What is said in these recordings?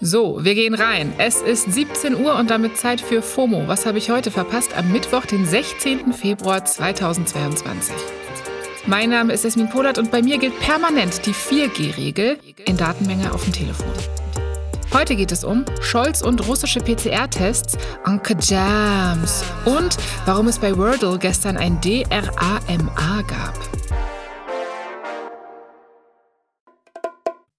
So, wir gehen rein. Es ist 17 Uhr und damit Zeit für FOMO. Was habe ich heute verpasst? Am Mittwoch, den 16. Februar 2022. Mein Name ist Esmin Polat und bei mir gilt permanent die 4G-Regel in Datenmenge auf dem Telefon. Heute geht es um Scholz und russische PCR-Tests, Anke Jams und warum es bei Wordle gestern ein DRAMA gab.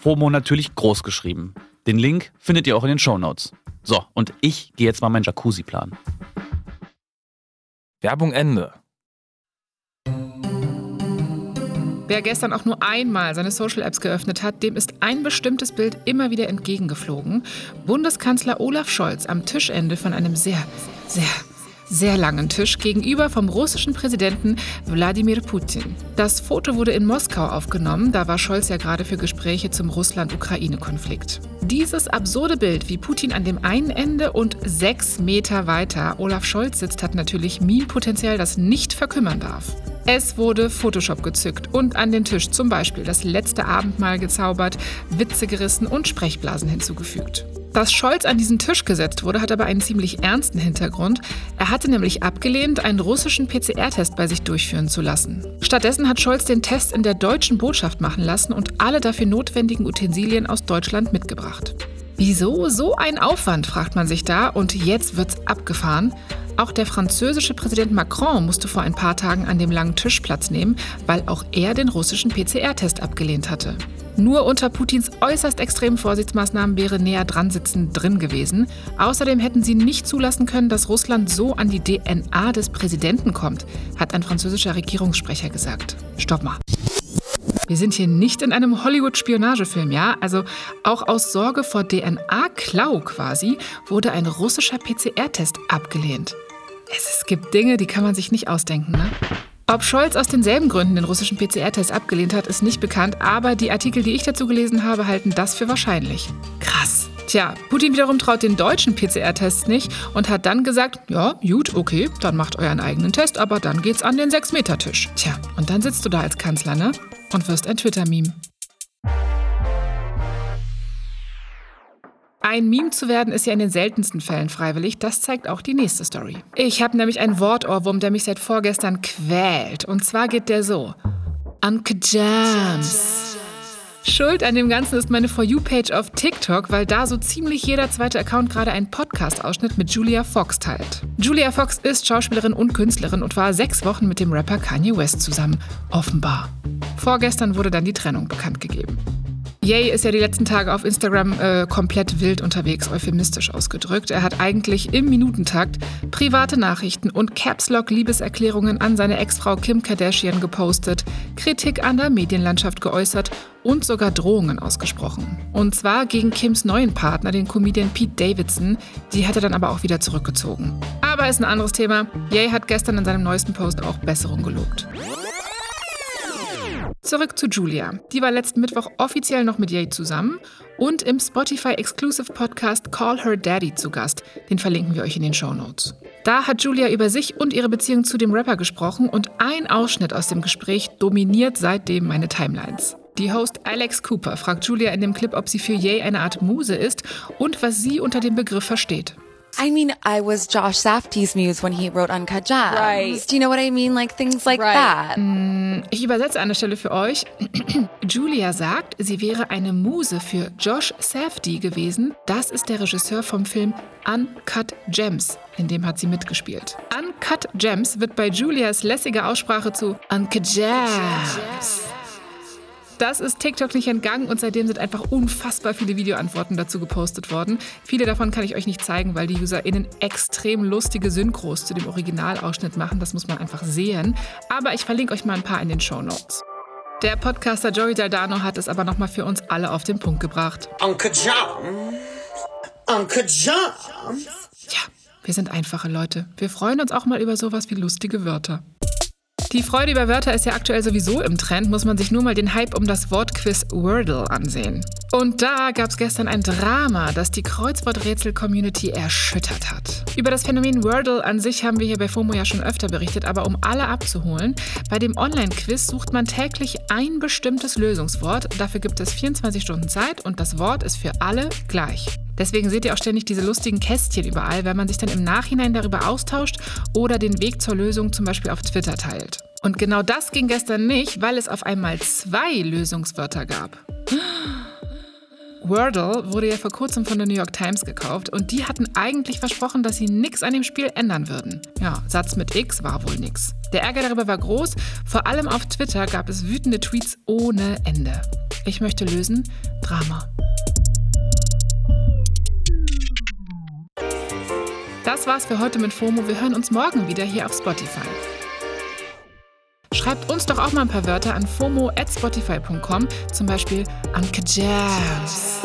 FOMO natürlich groß geschrieben. Den Link findet ihr auch in den Show Notes. So, und ich gehe jetzt mal meinen Jacuzzi planen. Werbung Ende. Wer gestern auch nur einmal seine Social Apps geöffnet hat, dem ist ein bestimmtes Bild immer wieder entgegengeflogen. Bundeskanzler Olaf Scholz am Tischende von einem sehr, sehr sehr langen Tisch gegenüber vom russischen Präsidenten Wladimir Putin. Das Foto wurde in Moskau aufgenommen, da war Scholz ja gerade für Gespräche zum Russland-Ukraine-Konflikt. Dieses absurde Bild, wie Putin an dem einen Ende und sechs Meter weiter Olaf Scholz sitzt, hat natürlich Meme-Potenzial, das nicht verkümmern darf. Es wurde Photoshop gezückt und an den Tisch zum Beispiel das letzte Abendmahl gezaubert, Witze gerissen und Sprechblasen hinzugefügt. Dass Scholz an diesen Tisch gesetzt wurde, hat aber einen ziemlich ernsten Hintergrund. Er hatte nämlich abgelehnt, einen russischen PCR-Test bei sich durchführen zu lassen. Stattdessen hat Scholz den Test in der deutschen Botschaft machen lassen und alle dafür notwendigen Utensilien aus Deutschland mitgebracht. Wieso so ein Aufwand, fragt man sich da, und jetzt wird's abgefahren. Auch der französische Präsident Macron musste vor ein paar Tagen an dem langen Tisch Platz nehmen, weil auch er den russischen PCR-Test abgelehnt hatte. Nur unter Putins äußerst extremen Vorsichtsmaßnahmen wäre näher dran sitzen drin gewesen. Außerdem hätten sie nicht zulassen können, dass Russland so an die DNA des Präsidenten kommt, hat ein französischer Regierungssprecher gesagt. Stopp mal. Wir sind hier nicht in einem Hollywood-Spionagefilm, ja? Also auch aus Sorge vor DNA-Klau quasi wurde ein russischer PCR-Test abgelehnt. Es, gibt Dinge, die kann man sich nicht ausdenken, ne? Ob Scholz aus denselben Gründen den russischen PCR-Test abgelehnt hat, ist nicht bekannt, aber die Artikel, die ich dazu gelesen habe, halten das für wahrscheinlich. Krass. Tja, Putin wiederum traut den deutschen PCR-Tests nicht und hat dann gesagt, ja, gut, okay, dann macht euren eigenen Test, aber dann geht's an den 6-Meter-Tisch. Tja, und dann sitzt du da als Kanzler, ne? Und wirst ein Twitter-Meme. Ein Meme zu werden ist ja in den seltensten Fällen freiwillig. Das zeigt auch die nächste Story. Ich habe nämlich einen Wortohrwurm, der mich seit vorgestern quält. Und zwar geht der so. Uncle Jams. Schuld an dem Ganzen ist meine For You-Page auf TikTok, weil da so ziemlich jeder zweite Account gerade einen Podcast-Ausschnitt mit Julia Fox teilt. Julia Fox ist Schauspielerin und Künstlerin und war sechs Wochen mit dem Rapper Kanye West zusammen. Offenbar. Vorgestern wurde dann die Trennung bekannt gegeben. Ye ist ja die letzten Tage auf Instagram äh, komplett wild unterwegs, euphemistisch ausgedrückt. Er hat eigentlich im Minutentakt private Nachrichten und Caps-Lock-Liebeserklärungen an seine Ex-Frau Kim Kardashian gepostet, Kritik an der Medienlandschaft geäußert und sogar Drohungen ausgesprochen. Und zwar gegen Kims neuen Partner, den Comedian Pete Davidson. Die hat er dann aber auch wieder zurückgezogen. Aber ist ein anderes Thema. Ye hat gestern in seinem neuesten Post auch Besserung gelobt. Zurück zu Julia. Die war letzten Mittwoch offiziell noch mit Ye zusammen und im Spotify Exclusive Podcast Call Her Daddy zu Gast. Den verlinken wir euch in den Show Notes. Da hat Julia über sich und ihre Beziehung zu dem Rapper gesprochen und ein Ausschnitt aus dem Gespräch dominiert seitdem meine Timelines. Die Host Alex Cooper fragt Julia in dem Clip, ob sie für Ye eine Art Muse ist und was sie unter dem Begriff versteht. I mean, I was Josh Safdie's muse when he wrote Uncut Gems. Right. Do you know what I mean? Like things like Right. that. Ich übersetze an der Stelle für euch. Julia sagt, sie wäre eine Muse für Josh Safdie gewesen. Das ist der Regisseur vom Film Uncut Gems. In dem hat sie mitgespielt. Uncut Gems wird bei Julias lässiger Aussprache zu Uncut Gems. Das ist TikTok nicht entgangen und seitdem sind einfach unfassbar viele Videoantworten dazu gepostet worden. Viele davon kann ich euch nicht zeigen, weil die UserInnen extrem lustige Synchros zu dem Originalausschnitt machen. Das muss man einfach sehen. Aber ich verlinke euch mal ein paar in den Show Notes. Der Podcaster Joey Dardano hat es aber nochmal für uns alle auf den Punkt gebracht. Uncle John. Uncle John. Ja, wir sind einfache Leute. Wir freuen uns auch mal über sowas wie lustige Wörter. Die Freude über Wörter ist ja aktuell sowieso im Trend, muss man sich nur mal den Hype um das Wortquiz Wordle ansehen. Und da gab es gestern ein Drama, das die Kreuzworträtsel-Community erschüttert hat. Über das Phänomen Wordle an sich haben wir hier bei FOMO ja schon öfter berichtet, aber um alle abzuholen, bei dem Online-Quiz sucht man täglich ein bestimmtes Lösungswort. Dafür gibt es 24 Stunden Zeit und das Wort ist für alle gleich. Deswegen seht ihr auch ständig diese lustigen Kästchen überall, weil man sich dann im Nachhinein darüber austauscht oder den Weg zur Lösung zum Beispiel auf Twitter teilt. Und genau das ging gestern nicht, weil es auf einmal zwei Lösungswörter gab. Wordle wurde ja vor kurzem von der New York Times gekauft und die hatten eigentlich versprochen, dass sie nichts an dem Spiel ändern würden. Ja, Satz mit X war wohl nix. Der Ärger darüber war groß, vor allem auf Twitter gab es wütende Tweets ohne Ende. Ich möchte lösen, Drama. Das war's für heute mit FOMO. Wir hören uns morgen wieder hier auf Spotify. Schreibt uns doch auch mal ein paar Wörter an fomo@spotify.com, zum Beispiel Anke Jams.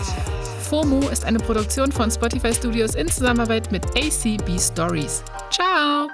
FOMO ist eine Produktion von Spotify Studios in Zusammenarbeit mit ACB Stories. Ciao!